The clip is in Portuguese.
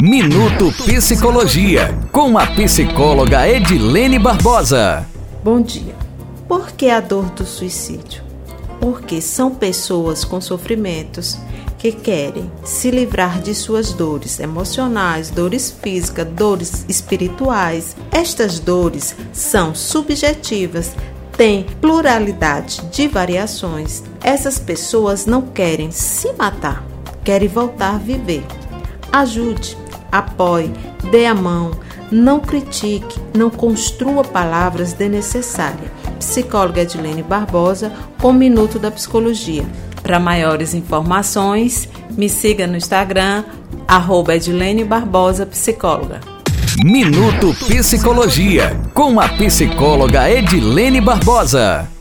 Minuto Psicologia, com a psicóloga Edilene Barbosa. Bom dia. Por que a dor do suicídio? Porque são pessoas com sofrimentos que querem se livrar de suas dores emocionais, dores físicas, dores espirituais. Estas dores são subjetivas, têm pluralidade de variações. Essas pessoas não querem se matar, querem voltar a viver. Ajude, apoie, dê a mão, não critique, não construa palavras desnecessárias. Psicóloga Edilene Barbosa, com Minuto da Psicologia. Para maiores informações, me siga no Instagram, arroba Edilene Barbosa Psicóloga. Minuto Psicologia, com a psicóloga Edilene Barbosa.